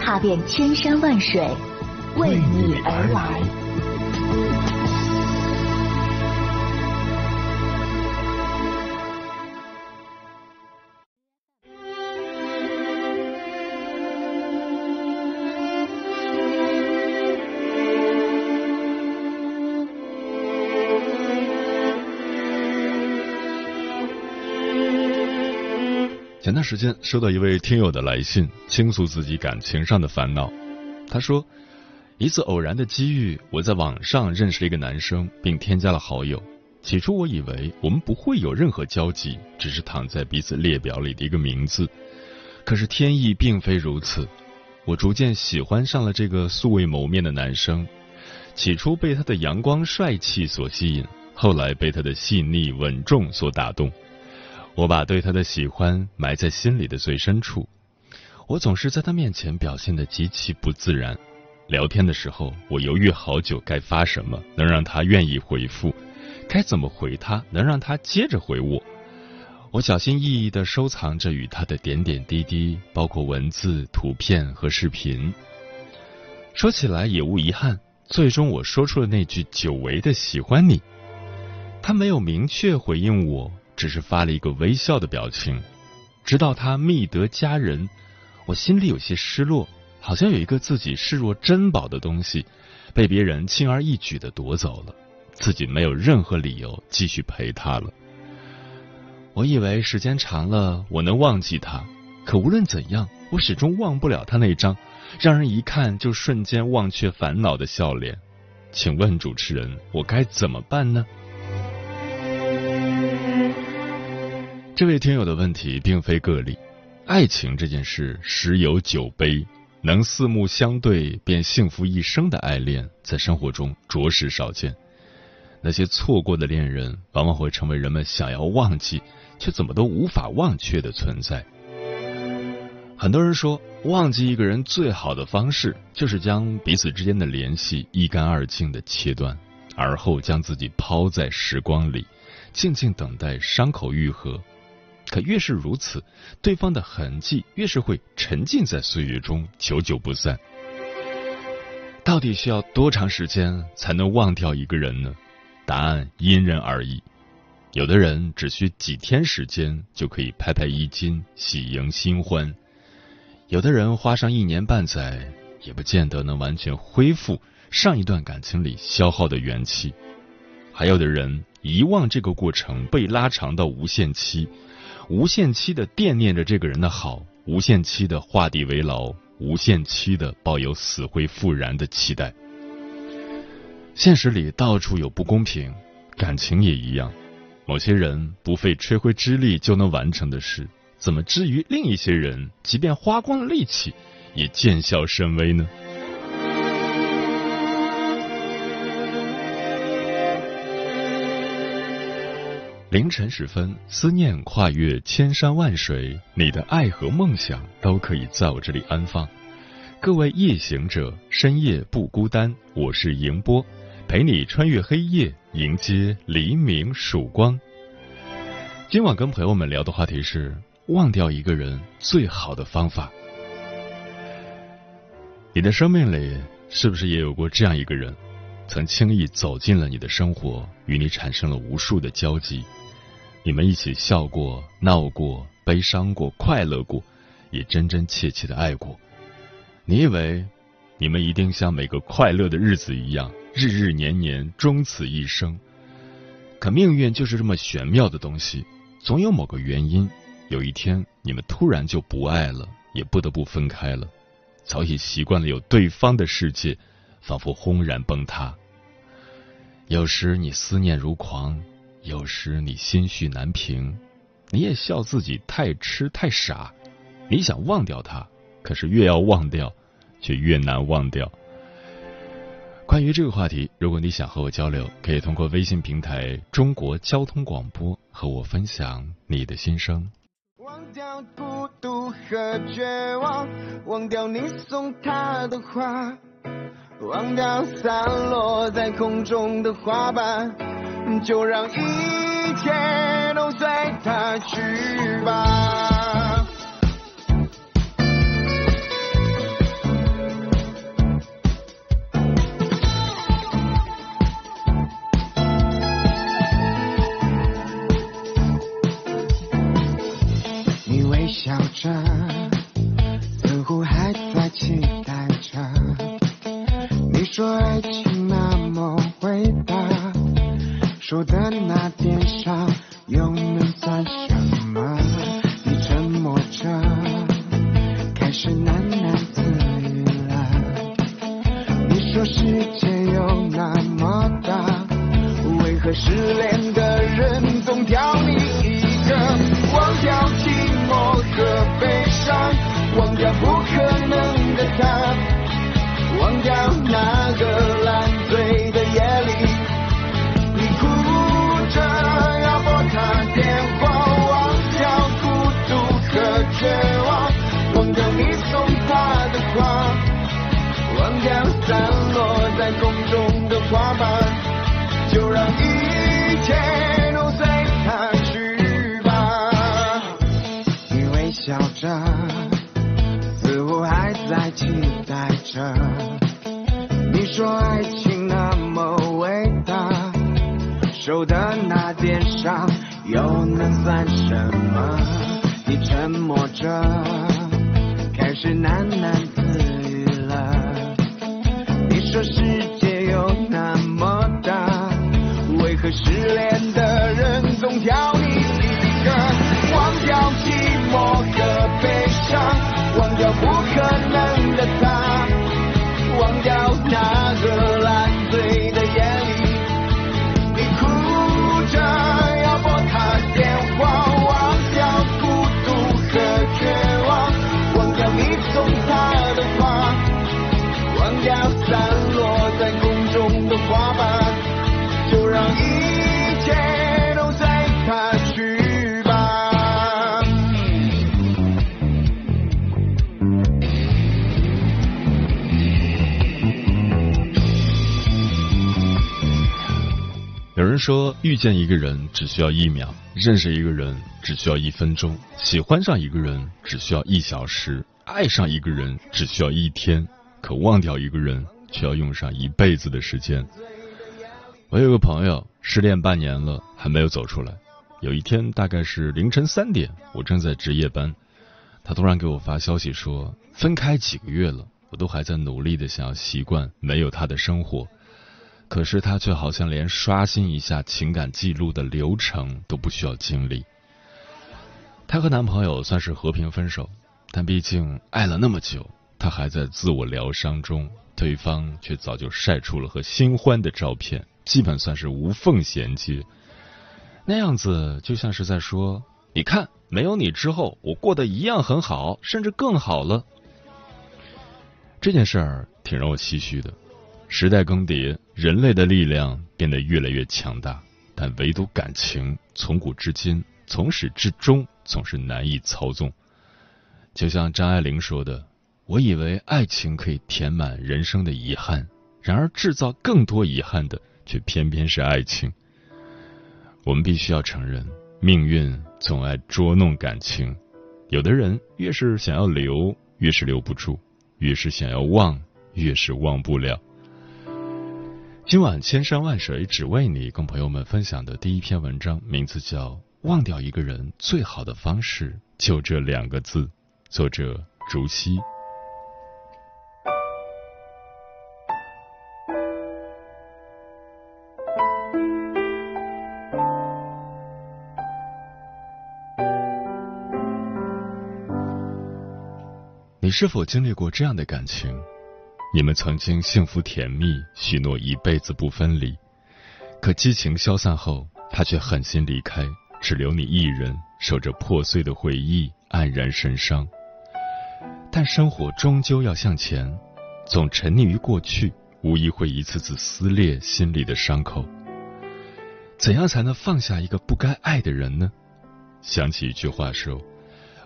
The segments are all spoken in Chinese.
踏遍千山万水，为你而来。前段时间收到一位听友的来信，倾诉自己感情上的烦恼。他说，一次偶然的机遇，我在网上认识了一个男生，并添加了好友。起初我以为我们不会有任何交集，只是躺在彼此列表里的一个名字。可是天意并非如此，我逐渐喜欢上了这个素未谋面的男生。起初被他的阳光帅气所吸引，后来被他的细腻稳重所打动。我把对他的喜欢埋在心里的最深处，我总是在他面前表现的极其不自然。聊天的时候，我犹豫好久该发什么能让他愿意回复，该怎么回他能让他接着回我。我小心翼翼的收藏着与他的点点滴滴，包括文字、图片和视频。说起来也无遗憾，最终我说出了那句久违的喜欢你。他没有明确回应我。只是发了一个微笑的表情，直到他觅得佳人，我心里有些失落，好像有一个自己视若珍宝的东西被别人轻而易举的夺走了，自己没有任何理由继续陪他了。我以为时间长了我能忘记他，可无论怎样，我始终忘不了他那张让人一看就瞬间忘却烦恼的笑脸。请问主持人，我该怎么办呢？这位听友的问题并非个例，爱情这件事十有九悲，能四目相对便幸福一生的爱恋，在生活中着实少见。那些错过的恋人，往往会成为人们想要忘记却怎么都无法忘却的存在。很多人说，忘记一个人最好的方式，就是将彼此之间的联系一干二净的切断，而后将自己抛在时光里，静静等待伤口愈合。可越是如此，对方的痕迹越是会沉浸在岁月中，久久不散。到底需要多长时间才能忘掉一个人呢？答案因人而异。有的人只需几天时间就可以拍拍衣襟，喜迎新欢；有的人花上一年半载，也不见得能完全恢复上一段感情里消耗的元气。还有的人，遗忘这个过程被拉长到无限期。无限期的惦念着这个人的好，无限期的画地为牢，无限期的抱有死灰复燃的期待。现实里到处有不公平，感情也一样。某些人不费吹灰之力就能完成的事，怎么至于另一些人即便花光了力气，也见效甚微呢？凌晨时分，思念跨越千山万水，你的爱和梦想都可以在我这里安放。各位夜行者，深夜不孤单，我是迎波，陪你穿越黑夜，迎接黎明曙光。今晚跟朋友们聊的话题是：忘掉一个人最好的方法。你的生命里是不是也有过这样一个人，曾轻易走进了你的生活，与你产生了无数的交集？你们一起笑过、闹过、悲伤过、快乐过，也真真切切的爱过。你以为你们一定像每个快乐的日子一样，日日年年终此一生？可命运就是这么玄妙的东西，总有某个原因，有一天你们突然就不爱了，也不得不分开了。早已习惯了有对方的世界，仿佛轰然崩塌。有时你思念如狂。有时你心绪难平，你也笑自己太痴太傻。你想忘掉他，可是越要忘掉，却越难忘掉。关于这个话题，如果你想和我交流，可以通过微信平台“中国交通广播”和我分享你的心声。忘掉孤独和绝望，忘掉你送他的花，忘掉散落在空中的花瓣，就让一切都随它去吧。说爱情那么伟大，说的那点伤又能算什么？你沉默着，开始喃喃自语了。你说世界有那么大，为何失恋的人总挑你一个？忘掉寂寞和悲伤，忘掉不可能的他，着。你说爱情那么伟大，受的那点伤又能算什么？你沉默着，开始喃喃自语了。你说世界有那么大，为何失恋说，遇见一个人只需要一秒，认识一个人只需要一分钟，喜欢上一个人只需要一小时，爱上一个人只需要一天，可忘掉一个人却要用上一辈子的时间。我有个朋友失恋半年了，还没有走出来。有一天，大概是凌晨三点，我正在值夜班，他突然给我发消息说，分开几个月了，我都还在努力的想要习惯没有他的生活。可是他却好像连刷新一下情感记录的流程都不需要经历。她和男朋友算是和平分手，但毕竟爱了那么久，她还在自我疗伤中，对方却早就晒出了和新欢的照片，基本算是无缝衔接。那样子就像是在说：“你看，没有你之后，我过得一样很好，甚至更好了。”这件事儿挺让我唏嘘的。时代更迭，人类的力量变得越来越强大，但唯独感情，从古至今，从始至终总是难以操纵。就像张爱玲说的：“我以为爱情可以填满人生的遗憾，然而制造更多遗憾的，却偏偏是爱情。”我们必须要承认，命运总爱捉弄感情。有的人越是想要留，越是留不住；越是想要忘，越是忘不了。今晚千山万水只为你，跟朋友们分享的第一篇文章，名字叫《忘掉一个人最好的方式就这两个字》，作者竹溪。你是否经历过这样的感情？你们曾经幸福甜蜜，许诺一辈子不分离，可激情消散后，他却狠心离开，只留你一人，守着破碎的回忆，黯然神伤。但生活终究要向前，总沉溺于过去，无疑会一次次撕裂心里的伤口。怎样才能放下一个不该爱的人呢？想起一句话说：“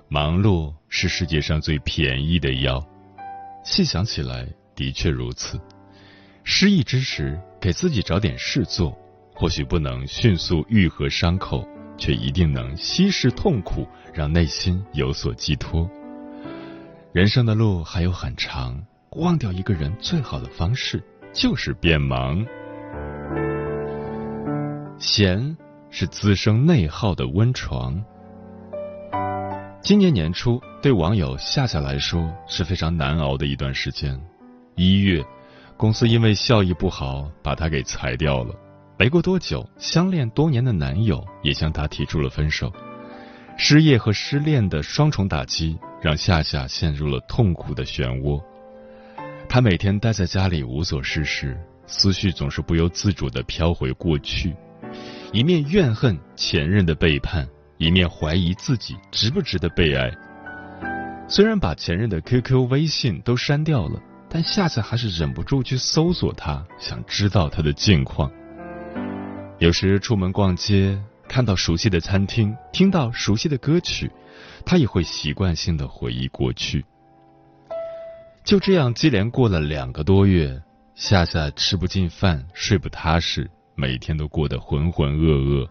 忙碌是世界上最便宜的药。”细想起来，的确如此。失意之时，给自己找点事做，或许不能迅速愈合伤口，却一定能稀释痛苦，让内心有所寄托。人生的路还有很长，忘掉一个人最好的方式就是变忙。闲是滋生内耗的温床。今年年初，对网友夏夏来说是非常难熬的一段时间。一月，公司因为效益不好，把她给裁掉了。没过多久，相恋多年的男友也向她提出了分手。失业和失恋的双重打击。让夏夏陷入了痛苦的漩涡。她每天待在家里无所事事，思绪总是不由自主的飘回过去，一面怨恨前任的背叛，一面怀疑自己值不值得被爱。虽然把前任的 QQ、微信都删掉了，但夏夏还是忍不住去搜索他，想知道他的近况。有时出门逛街，看到熟悉的餐厅，听到熟悉的歌曲。他也会习惯性的回忆过去，就这样接连过了两个多月，夏夏吃不进饭，睡不踏实，每天都过得浑浑噩噩。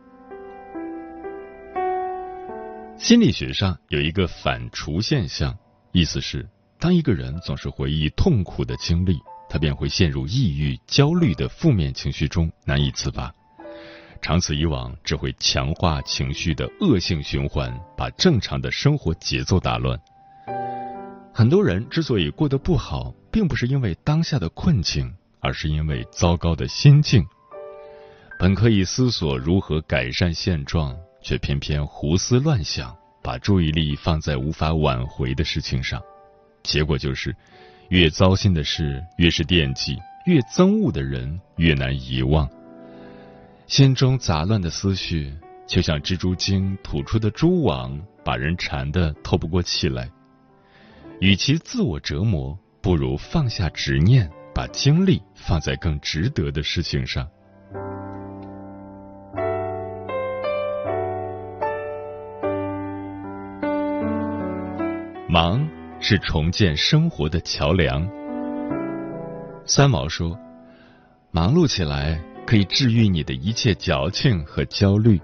心理学上有一个反刍现象，意思是，当一个人总是回忆痛苦的经历，他便会陷入抑郁、焦虑的负面情绪中，难以自拔。长此以往，只会强化情绪的恶性循环，把正常的生活节奏打乱。很多人之所以过得不好，并不是因为当下的困境，而是因为糟糕的心境。本可以思索如何改善现状，却偏偏胡思乱想，把注意力放在无法挽回的事情上，结果就是，越糟心的事越是惦记，越憎恶的人越难遗忘。心中杂乱的思绪，就像蜘蛛精吐出的蛛网，把人缠得透不过气来。与其自我折磨，不如放下执念，把精力放在更值得的事情上。是重建生活的桥梁。三毛说：“忙碌起来。”可以治愈你的一切矫情和焦虑。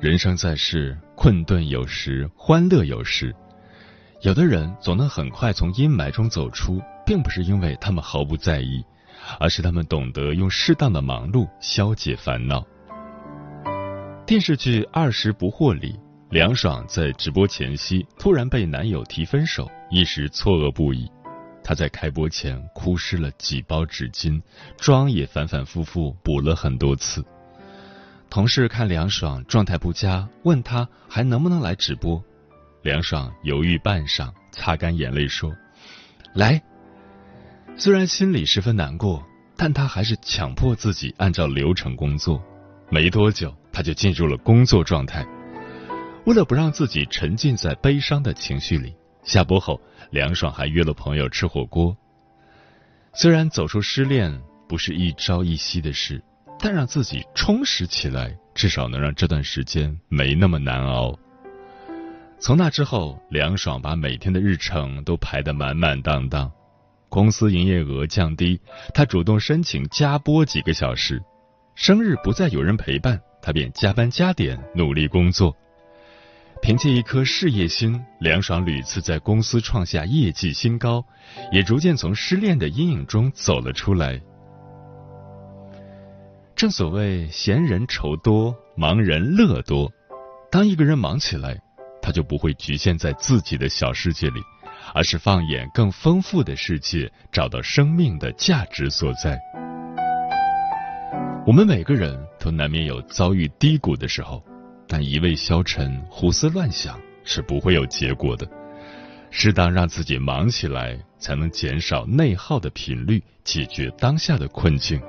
人生在世，困顿有时，欢乐有时。有的人总能很快从阴霾中走出，并不是因为他们毫不在意，而是他们懂得用适当的忙碌消解烦恼。电视剧《二十不惑》里，梁爽在直播前夕突然被男友提分手，一时错愕不已。她在开播前哭湿了几包纸巾，妆也反反复复补了很多次。同事看梁爽状态不佳，问她还能不能来直播。梁爽犹豫半晌，擦干眼泪说：“来。”虽然心里十分难过，但他还是强迫自己按照流程工作。没多久，他就进入了工作状态。为了不让自己沉浸在悲伤的情绪里。下播后，梁爽还约了朋友吃火锅。虽然走出失恋不是一朝一夕的事，但让自己充实起来，至少能让这段时间没那么难熬。从那之后，梁爽把每天的日程都排得满满当当。公司营业额降低，他主动申请加播几个小时。生日不再有人陪伴，他便加班加点努力工作。凭借一颗事业心，梁爽屡次在公司创下业绩新高，也逐渐从失恋的阴影中走了出来。正所谓闲人愁多，忙人乐多。当一个人忙起来，他就不会局限在自己的小世界里，而是放眼更丰富的世界，找到生命的价值所在。我们每个人都难免有遭遇低谷的时候。但一味消沉、胡思乱想是不会有结果的。适当让自己忙起来，才能减少内耗的频率，解决当下的困境。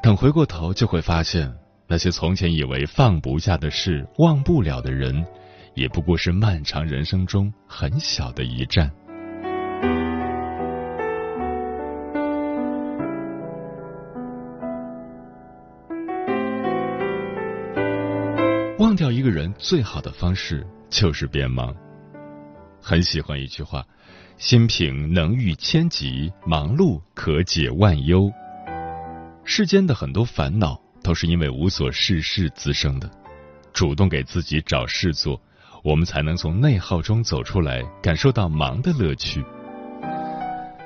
等回过头，就会发现那些从前以为放不下的事、忘不了的人，也不过是漫长人生中很小的一站。人最好的方式就是变忙。很喜欢一句话：“心平能御千疾，忙碌可解万忧。”世间的很多烦恼都是因为无所事事滋生的。主动给自己找事做，我们才能从内耗中走出来，感受到忙的乐趣。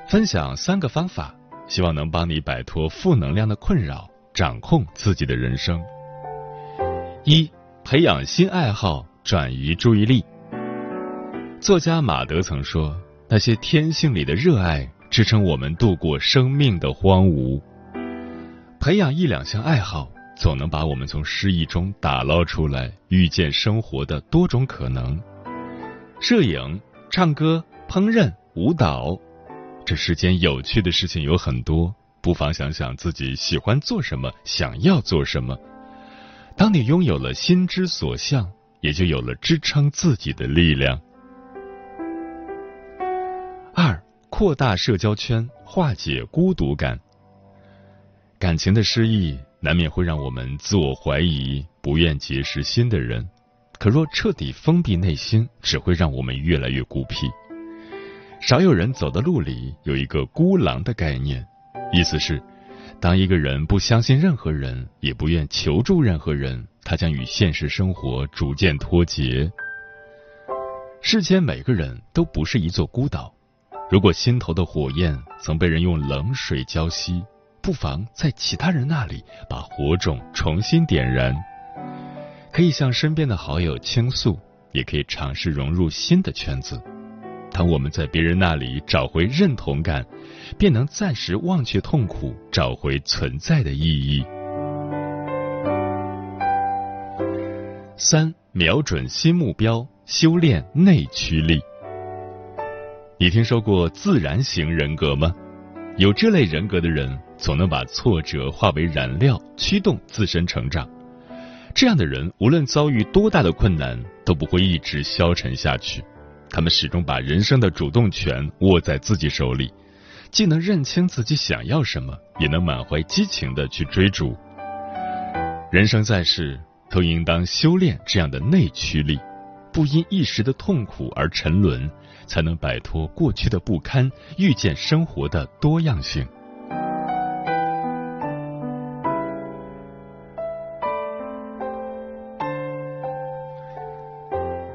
分享三个方法，希望能帮你摆脱负能量的困扰，掌控自己的人生。一、培养新爱好，转移注意力。作家马德曾说：“那些天性里的热爱，支撑我们度过生命的荒芜。”培养一两项爱好。总能把我们从失意中打捞出来，遇见生活的多种可能。摄影、唱歌、烹饪、舞蹈，这世间有趣的事情有很多，不妨想想自己喜欢做什么，想要做什么。当你拥有了心之所向，也就有了支撑自己的力量。二、扩大社交圈，化解孤独感。感情的失意。难免会让我们自我怀疑，不愿结识新的人。可若彻底封闭内心，只会让我们越来越孤僻。少有人走的路里有一个孤狼的概念，意思是，当一个人不相信任何人，也不愿求助任何人，他将与现实生活逐渐脱节。世间每个人都不是一座孤岛，如果心头的火焰曾被人用冷水浇熄。不妨在其他人那里把火种重新点燃，可以向身边的好友倾诉，也可以尝试融入新的圈子。当我们在别人那里找回认同感，便能暂时忘却痛苦，找回存在的意义。三，瞄准新目标，修炼内驱力。你听说过自然型人格吗？有这类人格的人，总能把挫折化为燃料，驱动自身成长。这样的人，无论遭遇多大的困难，都不会一直消沉下去。他们始终把人生的主动权握在自己手里，既能认清自己想要什么，也能满怀激情的去追逐。人生在世，都应当修炼这样的内驱力，不因一时的痛苦而沉沦。才能摆脱过去的不堪，遇见生活的多样性。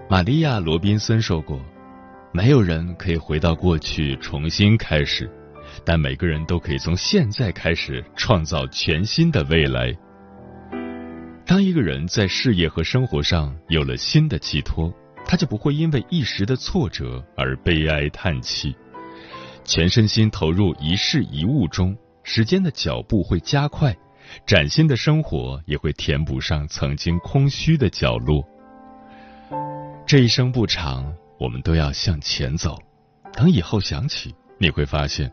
玛利亚·罗宾森说过：“没有人可以回到过去重新开始，但每个人都可以从现在开始创造全新的未来。”当一个人在事业和生活上有了新的寄托。他就不会因为一时的挫折而悲哀叹气，全身心投入一事一物中，时间的脚步会加快，崭新的生活也会填补上曾经空虚的角落。这一生不长，我们都要向前走。等以后想起，你会发现，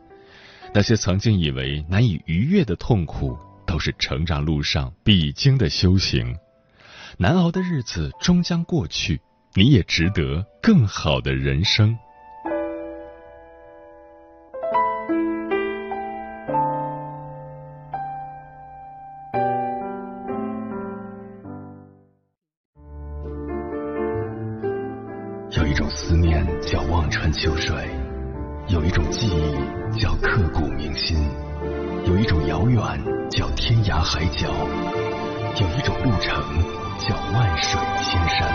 那些曾经以为难以逾越的痛苦，都是成长路上必经的修行。难熬的日子终将过去。你也值得更好的人生。骨铭心，有一种遥远叫天涯海角，有一种路程叫万水千山。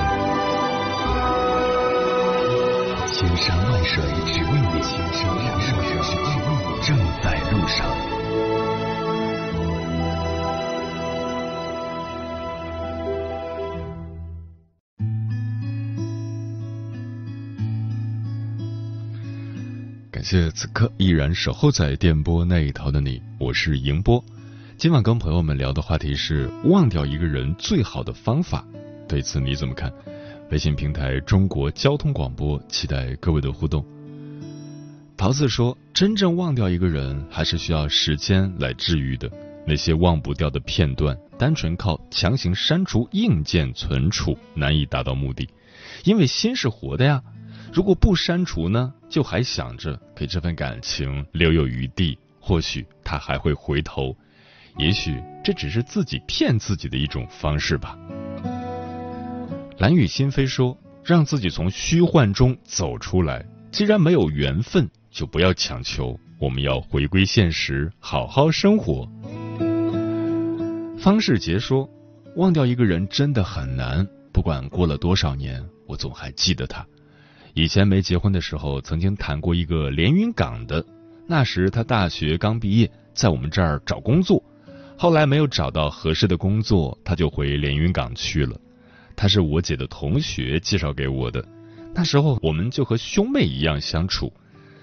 千山万水只为你，千山万水只为你，正在路上。谢此刻依然守候在电波那一头的你，我是迎波。今晚跟朋友们聊的话题是忘掉一个人最好的方法，对此你怎么看？微信平台中国交通广播，期待各位的互动。桃子说：“真正忘掉一个人，还是需要时间来治愈的。那些忘不掉的片段，单纯靠强行删除硬件存储，难以达到目的。因为心是活的呀。如果不删除呢，就还想着给这份感情留有余地，或许他还会回头。也许这只是自己骗自己的一种方式吧。”蓝雨心飞说：“让自己从虚幻中走出来。既然没有缘分，就不要强求。我们要回归现实，好好生活。”方世杰说：“忘掉一个人真的很难，不管过了多少年，我总还记得他。以前没结婚的时候，曾经谈过一个连云港的。那时他大学刚毕业，在我们这儿找工作。后来没有找到合适的工作，他就回连云港去了。他是我姐的同学介绍给我的，那时候我们就和兄妹一样相处。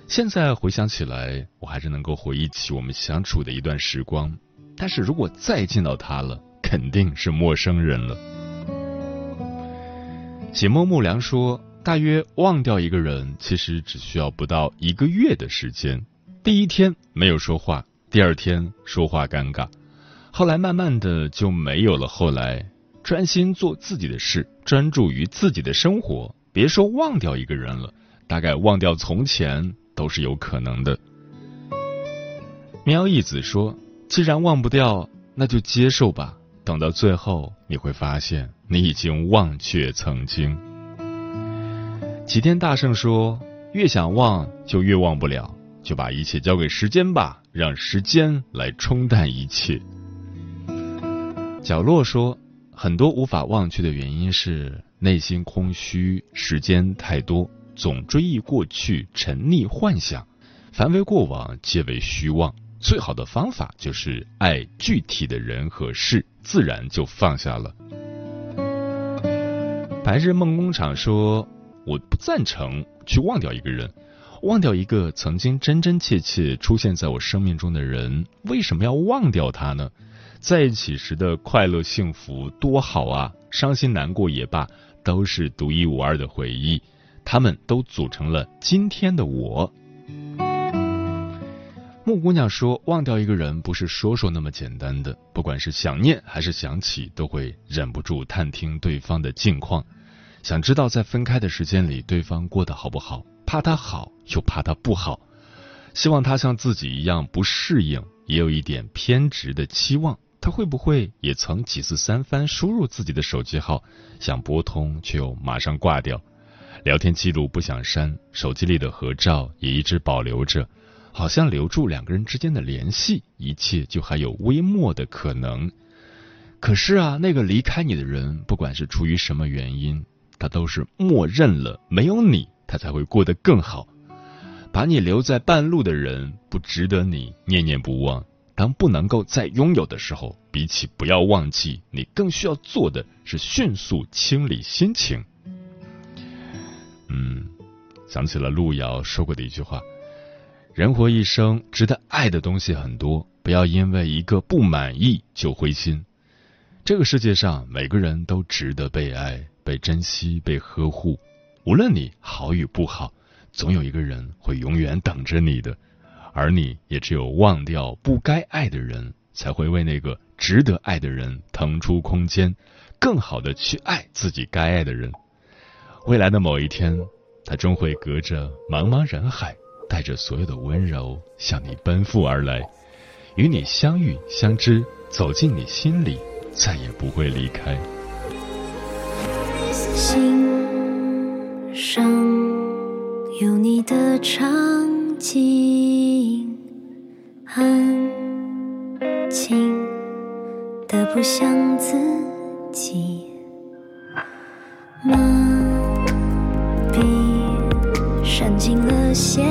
现在回想起来，我还是能够回忆起我们相处的一段时光。”但是如果再见到他了，肯定是陌生人了。解梦木良说，大约忘掉一个人，其实只需要不到一个月的时间。第一天没有说话，第二天说话尴尬，后来慢慢的就没有了。后来专心做自己的事，专注于自己的生活。别说忘掉一个人了，大概忘掉从前都是有可能的。喵一子说。既然忘不掉，那就接受吧。等到最后，你会发现你已经忘却曾经。齐天大圣说：“越想忘，就越忘不了，就把一切交给时间吧，让时间来冲淡一切。”角落说：“很多无法忘却的原因是内心空虚，时间太多，总追忆过去，沉溺幻想，凡为过往，皆为虚妄。”最好的方法就是爱具体的人和事，自然就放下了。白日梦工厂说：“我不赞成去忘掉一个人，忘掉一个曾经真真切切出现在我生命中的人，为什么要忘掉他呢？在一起时的快乐幸福多好啊，伤心难过也罢，都是独一无二的回忆，他们都组成了今天的我。”木姑娘说：“忘掉一个人不是说说那么简单的，不管是想念还是想起，都会忍不住探听对方的近况，想知道在分开的时间里对方过得好不好，怕他好又怕他不好，希望他像自己一样不适应，也有一点偏执的期望，他会不会也曾几次三番输入自己的手机号，想拨通却又马上挂掉，聊天记录不想删，手机里的合照也一直保留着。”好像留住两个人之间的联系，一切就还有微末的可能。可是啊，那个离开你的人，不管是出于什么原因，他都是默认了没有你，他才会过得更好。把你留在半路的人，不值得你念念不忘。当不能够再拥有的时候，比起不要忘记，你更需要做的是迅速清理心情。嗯，想起了路遥说过的一句话。人活一生，值得爱的东西很多，不要因为一个不满意就灰心。这个世界上，每个人都值得被爱、被珍惜、被呵护。无论你好与不好，总有一个人会永远等着你的。而你也只有忘掉不该爱的人，才会为那个值得爱的人腾出空间，更好的去爱自己该爱的人。未来的某一天，他终会隔着茫茫人海。带着所有的温柔向你奔赴而来，与你相遇相知，走进你心里，再也不会离开。心上有你的场景，安静的不像自己。删尽了血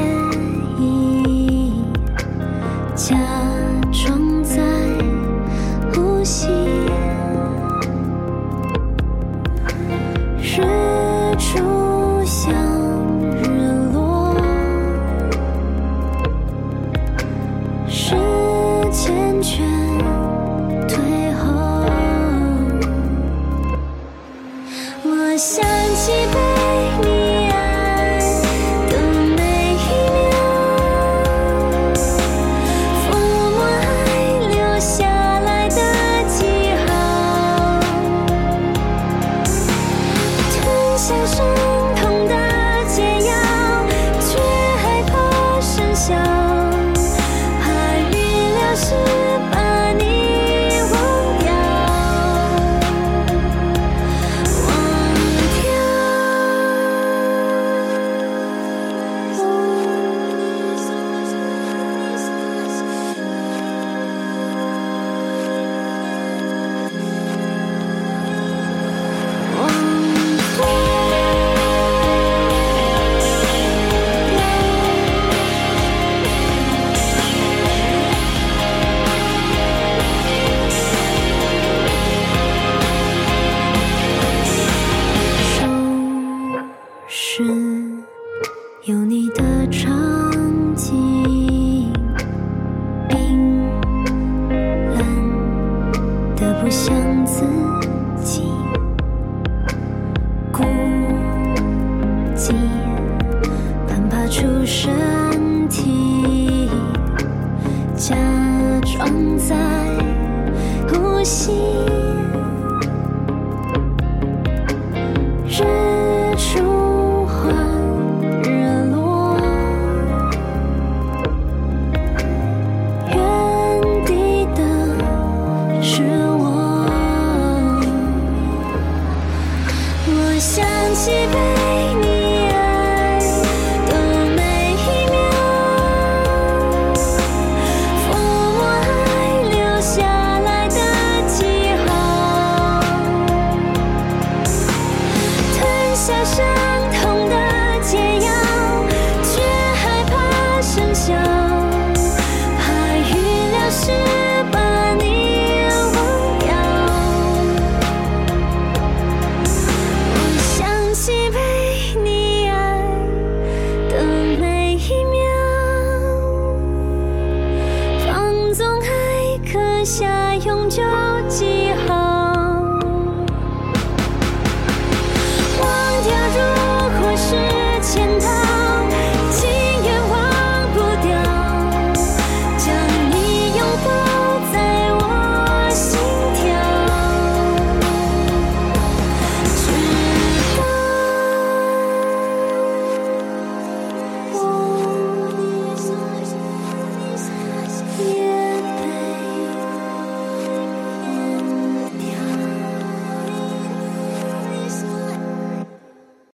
出身体假装在呼吸。